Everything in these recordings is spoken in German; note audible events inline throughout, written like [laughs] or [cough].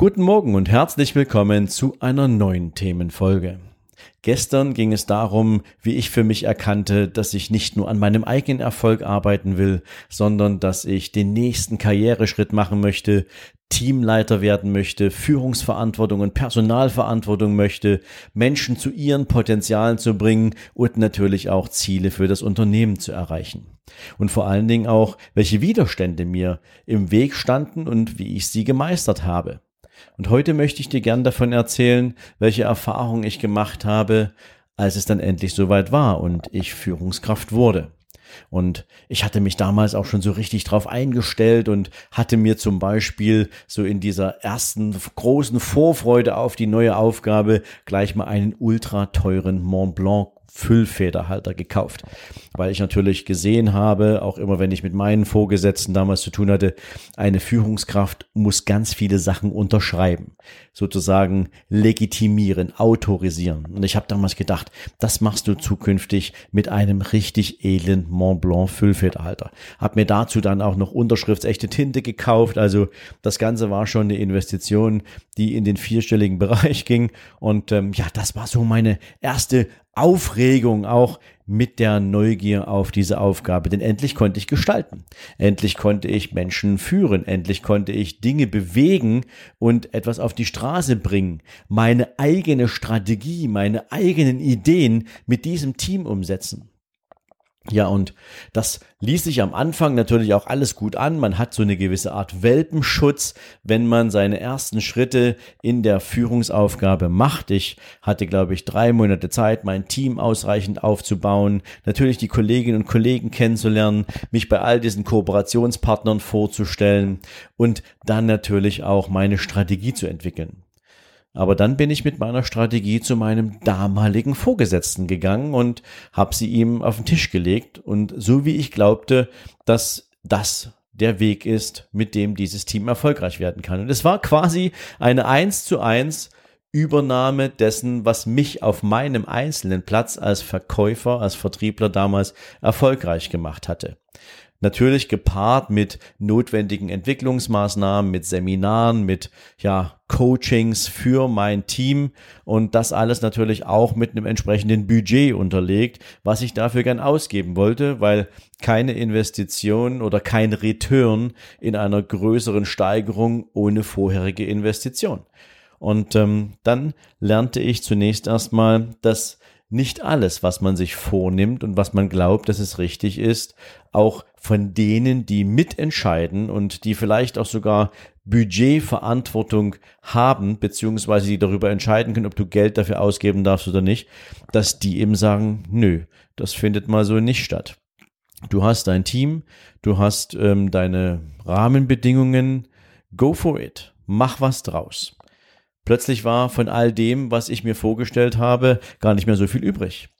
Guten Morgen und herzlich willkommen zu einer neuen Themenfolge. Gestern ging es darum, wie ich für mich erkannte, dass ich nicht nur an meinem eigenen Erfolg arbeiten will, sondern dass ich den nächsten Karriereschritt machen möchte, Teamleiter werden möchte, Führungsverantwortung und Personalverantwortung möchte, Menschen zu ihren Potenzialen zu bringen und natürlich auch Ziele für das Unternehmen zu erreichen. Und vor allen Dingen auch, welche Widerstände mir im Weg standen und wie ich sie gemeistert habe. Und heute möchte ich dir gern davon erzählen, welche Erfahrungen ich gemacht habe, als es dann endlich soweit war und ich Führungskraft wurde. Und ich hatte mich damals auch schon so richtig drauf eingestellt und hatte mir zum Beispiel so in dieser ersten großen Vorfreude auf die neue Aufgabe gleich mal einen ultra teuren Mont Blanc Füllfederhalter gekauft, weil ich natürlich gesehen habe, auch immer wenn ich mit meinen Vorgesetzten damals zu tun hatte, eine Führungskraft muss ganz viele Sachen unterschreiben, sozusagen legitimieren, autorisieren. Und ich habe damals gedacht, das machst du zukünftig mit einem richtig edlen Mont Blanc Füllfederhalter. Hab mir dazu dann auch noch unterschriftsechte Tinte gekauft, also das Ganze war schon eine Investition, die in den vierstelligen [laughs] Bereich ging und ähm, ja, das war so meine erste Aufregung auch mit der Neugier auf diese Aufgabe, denn endlich konnte ich gestalten. Endlich konnte ich Menschen führen. Endlich konnte ich Dinge bewegen und etwas auf die Straße bringen. Meine eigene Strategie, meine eigenen Ideen mit diesem Team umsetzen. Ja, und das ließ sich am Anfang natürlich auch alles gut an. Man hat so eine gewisse Art Welpenschutz, wenn man seine ersten Schritte in der Führungsaufgabe macht. Ich hatte, glaube ich, drei Monate Zeit, mein Team ausreichend aufzubauen, natürlich die Kolleginnen und Kollegen kennenzulernen, mich bei all diesen Kooperationspartnern vorzustellen und dann natürlich auch meine Strategie zu entwickeln. Aber dann bin ich mit meiner Strategie zu meinem damaligen Vorgesetzten gegangen und habe sie ihm auf den Tisch gelegt. Und so wie ich glaubte, dass das der Weg ist, mit dem dieses Team erfolgreich werden kann. Und es war quasi eine eins zu eins Übernahme dessen, was mich auf meinem einzelnen Platz als Verkäufer, als Vertriebler damals erfolgreich gemacht hatte. Natürlich gepaart mit notwendigen Entwicklungsmaßnahmen, mit Seminaren, mit ja, Coachings für mein Team und das alles natürlich auch mit einem entsprechenden Budget unterlegt, was ich dafür gern ausgeben wollte, weil keine Investition oder kein Return in einer größeren Steigerung ohne vorherige Investition. Und ähm, dann lernte ich zunächst erstmal, dass nicht alles, was man sich vornimmt und was man glaubt, dass es richtig ist, auch von denen, die mitentscheiden und die vielleicht auch sogar Budgetverantwortung haben, beziehungsweise die darüber entscheiden können, ob du Geld dafür ausgeben darfst oder nicht, dass die eben sagen, nö, das findet mal so nicht statt. Du hast dein Team, du hast ähm, deine Rahmenbedingungen, go for it, mach was draus. Plötzlich war von all dem, was ich mir vorgestellt habe, gar nicht mehr so viel übrig.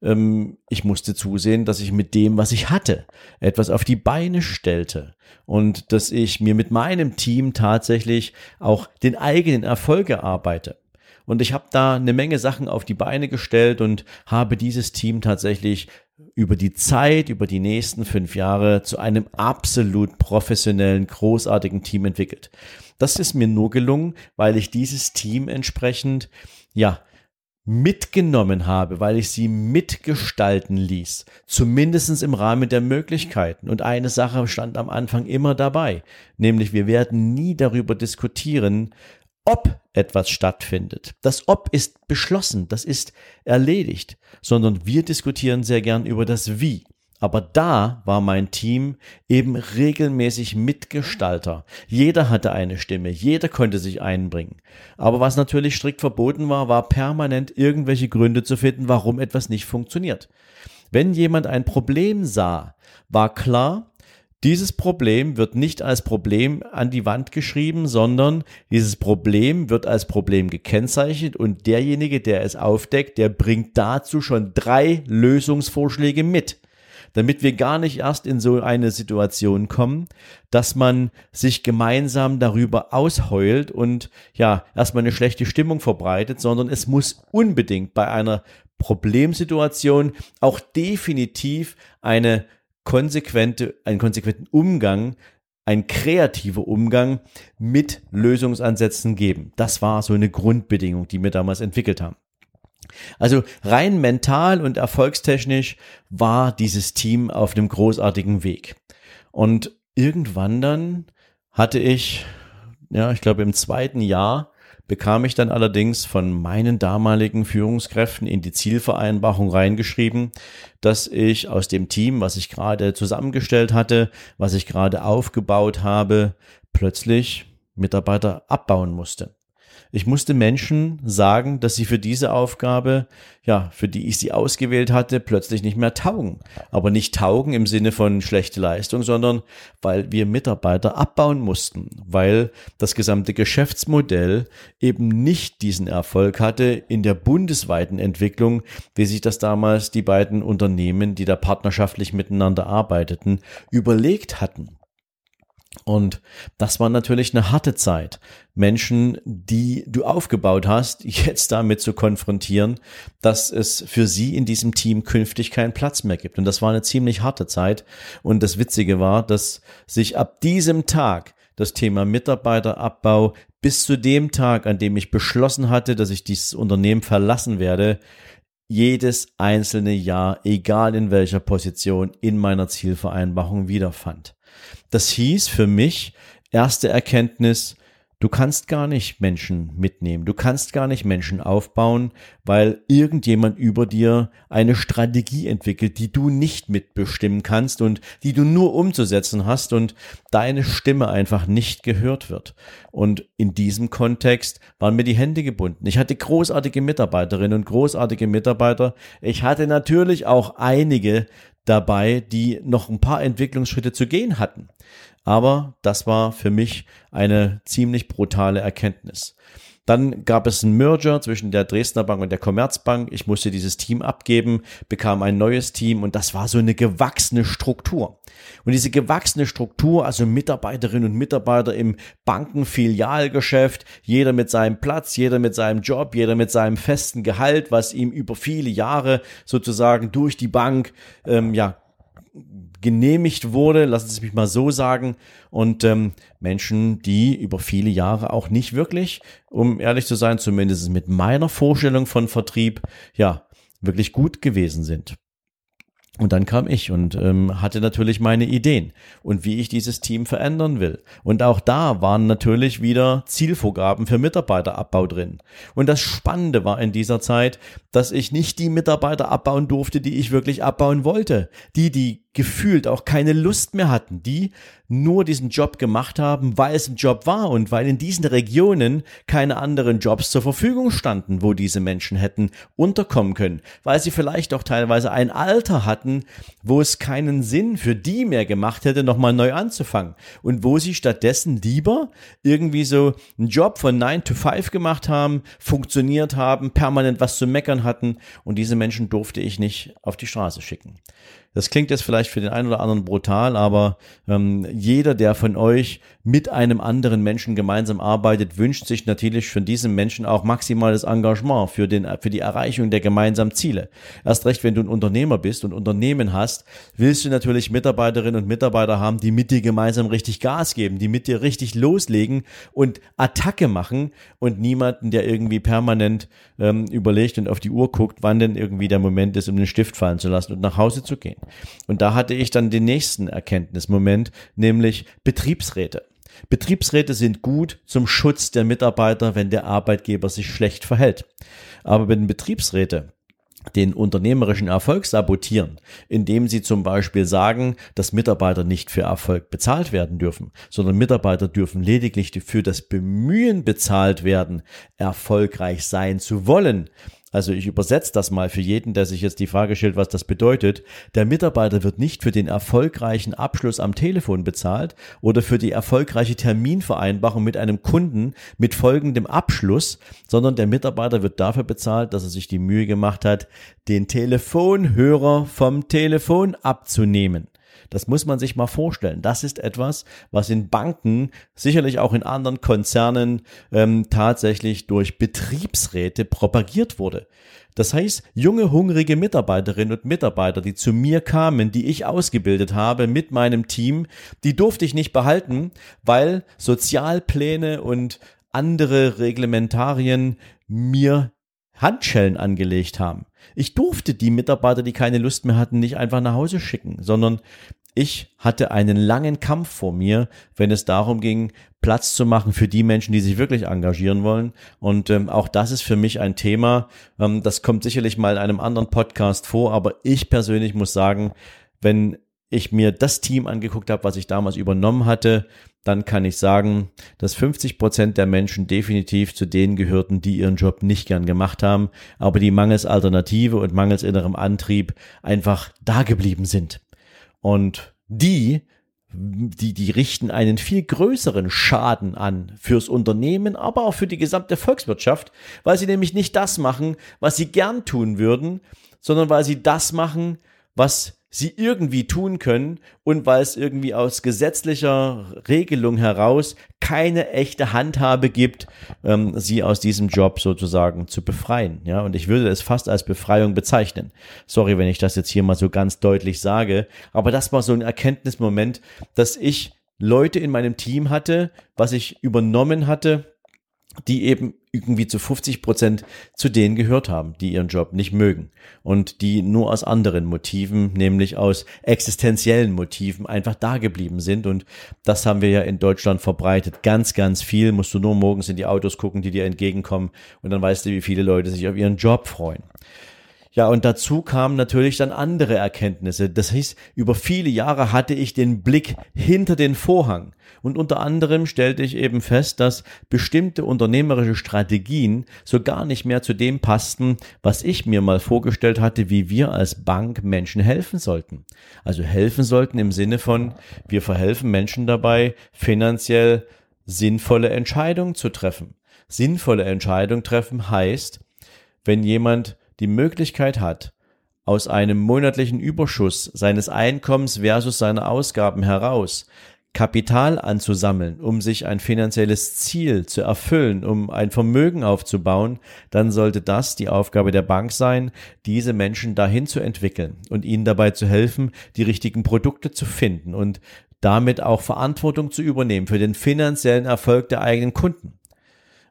Ähm, ich musste zusehen, dass ich mit dem, was ich hatte, etwas auf die Beine stellte und dass ich mir mit meinem Team tatsächlich auch den eigenen Erfolg erarbeite. Und ich habe da eine Menge Sachen auf die Beine gestellt und habe dieses Team tatsächlich über die Zeit, über die nächsten fünf Jahre zu einem absolut professionellen, großartigen Team entwickelt. Das ist mir nur gelungen, weil ich dieses Team entsprechend, ja, mitgenommen habe, weil ich sie mitgestalten ließ, zumindestens im Rahmen der Möglichkeiten. Und eine Sache stand am Anfang immer dabei, nämlich wir werden nie darüber diskutieren, ob etwas stattfindet. Das Ob ist beschlossen, das ist erledigt, sondern wir diskutieren sehr gern über das Wie. Aber da war mein Team eben regelmäßig Mitgestalter. Jeder hatte eine Stimme, jeder konnte sich einbringen. Aber was natürlich strikt verboten war, war permanent irgendwelche Gründe zu finden, warum etwas nicht funktioniert. Wenn jemand ein Problem sah, war klar, Dieses Problem wird nicht als Problem an die Wand geschrieben, sondern dieses Problem wird als Problem gekennzeichnet und derjenige, der es aufdeckt, der bringt dazu schon drei Lösungsvorschläge mit. Damit wir gar nicht erst in so eine Situation kommen, dass man sich gemeinsam darüber ausheult und ja, erstmal eine schlechte Stimmung verbreitet, sondern es muss unbedingt bei einer Problemsituation auch definitiv eine konsequente, einen konsequenten Umgang, ein kreativer Umgang mit Lösungsansätzen geben. Das war so eine Grundbedingung, die wir damals entwickelt haben. Also rein mental und erfolgstechnisch war dieses Team auf einem großartigen Weg. Und irgendwann dann hatte ich, ja, ich glaube im zweiten Jahr bekam ich dann allerdings von meinen damaligen Führungskräften in die Zielvereinbarung reingeschrieben, dass ich aus dem Team, was ich gerade zusammengestellt hatte, was ich gerade aufgebaut habe, plötzlich Mitarbeiter abbauen musste. Ich musste Menschen sagen, dass sie für diese Aufgabe, ja, für die ich sie ausgewählt hatte, plötzlich nicht mehr taugen. Aber nicht taugen im Sinne von schlechte Leistung, sondern weil wir Mitarbeiter abbauen mussten, weil das gesamte Geschäftsmodell eben nicht diesen Erfolg hatte in der bundesweiten Entwicklung, wie sich das damals die beiden Unternehmen, die da partnerschaftlich miteinander arbeiteten, überlegt hatten. Und das war natürlich eine harte Zeit, Menschen, die du aufgebaut hast, [laughs] jetzt damit zu konfrontieren, dass es für sie in diesem Team künftig keinen Platz mehr gibt. Und das war eine ziemlich harte Zeit. Und das Witzige war, dass sich ab diesem Tag das Thema Mitarbeiterabbau bis zu dem Tag, an dem ich beschlossen hatte, dass ich dieses Unternehmen verlassen werde, jedes einzelne Jahr, egal in welcher Position, in meiner Zielvereinbarung wiederfand. Das hieß für mich, erste Erkenntnis, Du kannst gar nicht Menschen mitnehmen. Du kannst gar nicht Menschen aufbauen, weil irgendjemand über dir eine Strategie entwickelt, die du nicht mitbestimmen kannst und die du nur umzusetzen hast und deine Stimme einfach nicht gehört wird. Und in diesem Kontext waren mir die Hände gebunden. Ich hatte großartige Mitarbeiterinnen und großartige Mitarbeiter. Ich hatte natürlich auch einige dabei, die noch ein paar Entwicklungsschritte zu gehen hatten. Aber das war für mich eine ziemlich brutale Erkenntnis. Dann gab es einen Merger zwischen der Dresdner Bank und der Commerzbank. Ich musste dieses Team abgeben, bekam ein neues Team und das war so eine gewachsene Struktur. Und diese gewachsene Struktur, also Mitarbeiterinnen und Mitarbeiter im Bankenfilialgeschäft, jeder mit seinem Platz, jeder mit seinem Job, jeder mit seinem festen Gehalt, was ihm über viele Jahre sozusagen durch die Bank ähm, ja genehmigt wurde, lassen Sie mich mal so sagen, und ähm, Menschen, die über viele Jahre auch nicht wirklich, um ehrlich zu sein, zumindest mit meiner Vorstellung von Vertrieb, ja, wirklich gut gewesen sind. Und dann kam ich und ähm, hatte natürlich meine Ideen und wie ich dieses Team verändern will. Und auch da waren natürlich wieder Zielvorgaben für Mitarbeiterabbau drin. Und das Spannende war in dieser Zeit, dass ich nicht die Mitarbeiter abbauen durfte, die ich wirklich abbauen wollte. Die, die gefühlt auch keine Lust mehr hatten, die nur diesen Job gemacht haben, weil es ein Job war und weil in diesen Regionen keine anderen Jobs zur Verfügung standen, wo diese Menschen hätten unterkommen können, weil sie vielleicht auch teilweise ein Alter hatten, wo es keinen Sinn für die mehr gemacht hätte, nochmal neu anzufangen und wo sie stattdessen lieber irgendwie so einen Job von 9 to 5 gemacht haben, funktioniert haben, permanent was zu meckern hatten und diese Menschen durfte ich nicht auf die Straße schicken. Das klingt jetzt vielleicht für den einen oder anderen brutal, aber ähm, jeder, der von euch mit einem anderen Menschen gemeinsam arbeitet, wünscht sich natürlich von diesem Menschen auch maximales Engagement für, den, für die Erreichung der gemeinsamen Ziele. Erst recht, wenn du ein Unternehmer bist und Unternehmen hast, willst du natürlich Mitarbeiterinnen und Mitarbeiter haben, die mit dir gemeinsam richtig Gas geben, die mit dir richtig loslegen und Attacke machen und niemanden, der irgendwie permanent ähm, überlegt und auf die Uhr guckt, wann denn irgendwie der Moment ist, um den Stift fallen zu lassen und nach Hause zu gehen. Und da hatte ich dann den nächsten Erkenntnismoment, nämlich Betriebsräte. Betriebsräte sind gut zum Schutz der Mitarbeiter, wenn der Arbeitgeber sich schlecht verhält. Aber wenn Betriebsräte den unternehmerischen Erfolg sabotieren, indem sie zum Beispiel sagen, dass Mitarbeiter nicht für Erfolg bezahlt werden dürfen, sondern Mitarbeiter dürfen lediglich für das Bemühen bezahlt werden, erfolgreich sein zu wollen, Also ich übersetze das mal für jeden, der sich jetzt die Frage stellt, was das bedeutet. Der Mitarbeiter wird nicht für den erfolgreichen Abschluss am Telefon bezahlt oder für die erfolgreiche Terminvereinbarung mit einem Kunden mit folgendem Abschluss, sondern der Mitarbeiter wird dafür bezahlt, dass er sich die Mühe gemacht hat, den Telefonhörer vom Telefon abzunehmen. Das muss man sich mal vorstellen. Das ist etwas, was in Banken, sicherlich auch in anderen Konzernen ähm, tatsächlich durch Betriebsräte propagiert wurde. Das heißt, junge, hungrige Mitarbeiterinnen und Mitarbeiter, die zu mir kamen, die ich ausgebildet habe mit meinem Team, die durfte ich nicht behalten, weil Sozialpläne und andere Reglementarien mir Handschellen angelegt haben. Ich durfte die Mitarbeiter, die keine Lust mehr hatten, nicht einfach nach Hause schicken, sondern ich hatte einen langen Kampf vor mir, wenn es darum ging, Platz zu machen für die Menschen, die sich wirklich engagieren wollen. Und ähm, auch das ist für mich ein Thema. Ähm, das kommt sicherlich mal in einem anderen Podcast vor, aber ich persönlich muss sagen, wenn ich mir das Team angeguckt habe, was ich damals übernommen hatte, dann kann ich sagen, dass 50 Prozent der Menschen definitiv zu denen gehörten, die ihren Job nicht gern gemacht haben, aber die mangels Alternative und mangels innerem Antrieb einfach da geblieben sind. Und die, die, die richten einen viel größeren Schaden an fürs Unternehmen, aber auch für die gesamte Volkswirtschaft, weil sie nämlich nicht das machen, was sie gern tun würden, sondern weil sie das machen, was sie irgendwie tun können und weil es irgendwie aus gesetzlicher Regelung heraus keine echte Handhabe gibt, ähm, sie aus diesem Job sozusagen zu befreien. Ja, und ich würde es fast als Befreiung bezeichnen. Sorry, wenn ich das jetzt hier mal so ganz deutlich sage, aber das war so ein Erkenntnismoment, dass ich Leute in meinem Team hatte, was ich übernommen hatte, die eben irgendwie zu 50 Prozent zu denen gehört haben, die ihren Job nicht mögen und die nur aus anderen Motiven, nämlich aus existenziellen Motiven einfach da geblieben sind und das haben wir ja in Deutschland verbreitet. Ganz, ganz viel musst du nur morgens in die Autos gucken, die dir entgegenkommen und dann weißt du, wie viele Leute sich auf ihren Job freuen. Ja, und dazu kamen natürlich dann andere Erkenntnisse. Das heißt, über viele Jahre hatte ich den Blick hinter den Vorhang. Und unter anderem stellte ich eben fest, dass bestimmte unternehmerische Strategien so gar nicht mehr zu dem passten, was ich mir mal vorgestellt hatte, wie wir als Bank Menschen helfen sollten. Also helfen sollten im Sinne von, wir verhelfen Menschen dabei, finanziell sinnvolle Entscheidungen zu treffen. Sinnvolle Entscheidungen treffen heißt, wenn jemand die Möglichkeit hat, aus einem monatlichen Überschuss seines Einkommens versus seiner Ausgaben heraus Kapital anzusammeln, um sich ein finanzielles Ziel zu erfüllen, um ein Vermögen aufzubauen, dann sollte das die Aufgabe der Bank sein, diese Menschen dahin zu entwickeln und ihnen dabei zu helfen, die richtigen Produkte zu finden und damit auch Verantwortung zu übernehmen für den finanziellen Erfolg der eigenen Kunden.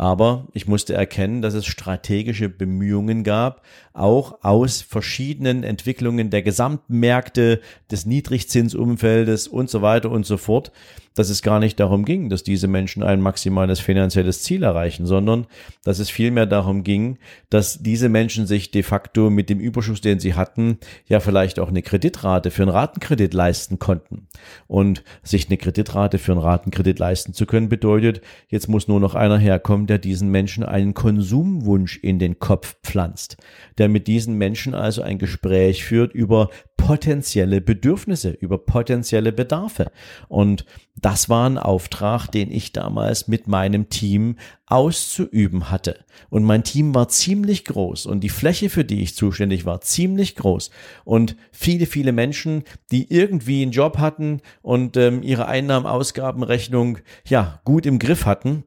Aber ich musste erkennen, dass es strategische Bemühungen gab, auch aus verschiedenen Entwicklungen der Gesamtmärkte, des Niedrigzinsumfeldes und so weiter und so fort, dass es gar nicht darum ging, dass diese Menschen ein maximales finanzielles Ziel erreichen, sondern dass es vielmehr darum ging, dass diese Menschen sich de facto mit dem Überschuss, den sie hatten, ja vielleicht auch eine Kreditrate für einen Ratenkredit leisten konnten. Und sich eine Kreditrate für einen Ratenkredit leisten zu können, bedeutet, jetzt muss nur noch einer herkommen, der diesen Menschen einen Konsumwunsch in den Kopf pflanzt, der mit diesen Menschen also ein Gespräch führt über potenzielle Bedürfnisse, über potenzielle Bedarfe. Und das war ein Auftrag, den ich damals mit meinem Team auszuüben hatte. Und mein Team war ziemlich groß und die Fläche, für die ich zuständig war, ziemlich groß. Und viele, viele Menschen, die irgendwie einen Job hatten und ähm, ihre Einnahmen-Ausgabenrechnung ja gut im Griff hatten,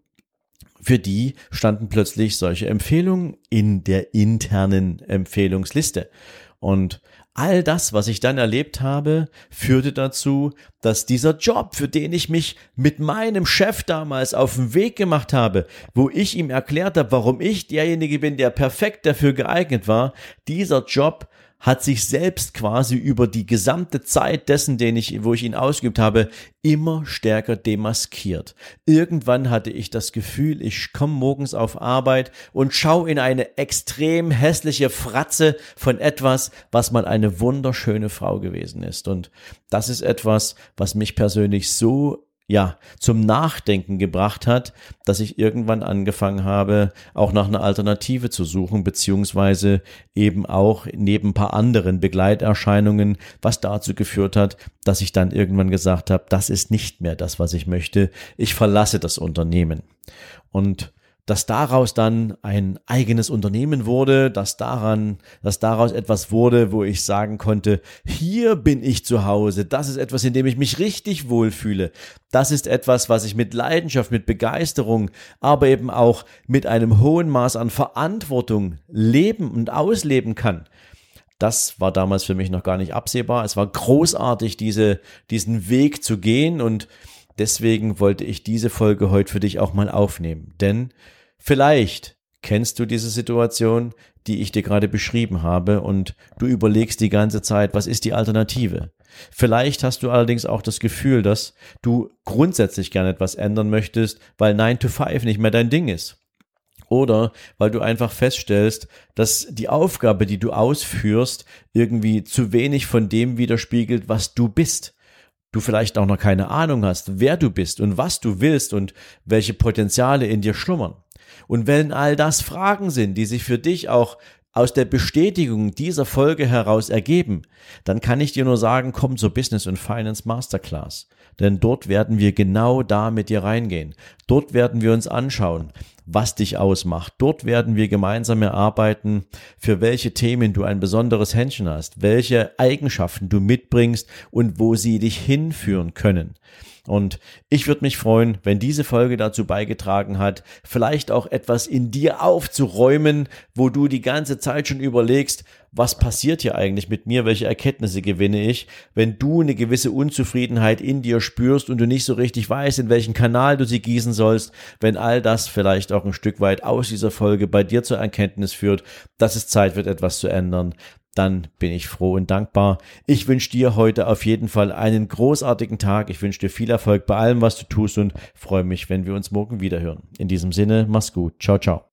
für die standen plötzlich solche Empfehlungen in der internen Empfehlungsliste. Und all das, was ich dann erlebt habe, führte dazu, dass dieser Job, für den ich mich mit meinem Chef damals auf den Weg gemacht habe, wo ich ihm erklärt habe, warum ich derjenige bin, der perfekt dafür geeignet war, dieser Job hat sich selbst quasi über die gesamte Zeit dessen, den ich, wo ich ihn ausgeübt habe, immer stärker demaskiert. Irgendwann hatte ich das Gefühl, ich komme morgens auf Arbeit und schaue in eine extrem hässliche Fratze von etwas, was mal eine wunderschöne Frau gewesen ist. Und das ist etwas, was mich persönlich so ja, zum Nachdenken gebracht hat, dass ich irgendwann angefangen habe, auch nach einer Alternative zu suchen, beziehungsweise eben auch neben ein paar anderen Begleiterscheinungen, was dazu geführt hat, dass ich dann irgendwann gesagt habe, das ist nicht mehr das, was ich möchte. Ich verlasse das Unternehmen. Und dass daraus dann ein eigenes Unternehmen wurde, dass daran, dass daraus etwas wurde, wo ich sagen konnte, hier bin ich zu Hause, das ist etwas, in dem ich mich richtig wohlfühle. Das ist etwas, was ich mit Leidenschaft, mit Begeisterung, aber eben auch mit einem hohen Maß an Verantwortung leben und ausleben kann. Das war damals für mich noch gar nicht absehbar. Es war großartig, diese, diesen Weg zu gehen und Deswegen wollte ich diese Folge heute für dich auch mal aufnehmen. Denn vielleicht kennst du diese Situation, die ich dir gerade beschrieben habe und du überlegst die ganze Zeit, was ist die Alternative? Vielleicht hast du allerdings auch das Gefühl, dass du grundsätzlich gerne etwas ändern möchtest, weil 9 to 5 nicht mehr dein Ding ist. Oder weil du einfach feststellst, dass die Aufgabe, die du ausführst, irgendwie zu wenig von dem widerspiegelt, was du bist du vielleicht auch noch keine Ahnung hast, wer du bist und was du willst und welche Potenziale in dir schlummern. Und wenn all das Fragen sind, die sich für dich auch aus der Bestätigung dieser Folge heraus ergeben, dann kann ich dir nur sagen, komm zur Business und Finance Masterclass. Denn dort werden wir genau da mit dir reingehen. Dort werden wir uns anschauen, was dich ausmacht. Dort werden wir gemeinsam erarbeiten, für welche Themen du ein besonderes Händchen hast, welche Eigenschaften du mitbringst und wo sie dich hinführen können. Und ich würde mich freuen, wenn diese Folge dazu beigetragen hat, vielleicht auch etwas in dir aufzuräumen, wo du die ganze Zeit schon überlegst, was passiert hier eigentlich mit mir, welche Erkenntnisse gewinne ich, wenn du eine gewisse Unzufriedenheit in dir spürst und du nicht so richtig weißt, in welchen Kanal du sie gießen sollst, wenn all das vielleicht auch ein Stück weit aus dieser Folge bei dir zur Erkenntnis führt, dass es Zeit wird, etwas zu ändern, dann bin ich froh und dankbar. Ich wünsche dir heute auf jeden Fall einen großartigen Tag. Ich wünsche dir viel Erfolg bei allem, was du tust und freue mich, wenn wir uns morgen wieder hören. In diesem Sinne, mach's gut. Ciao, ciao.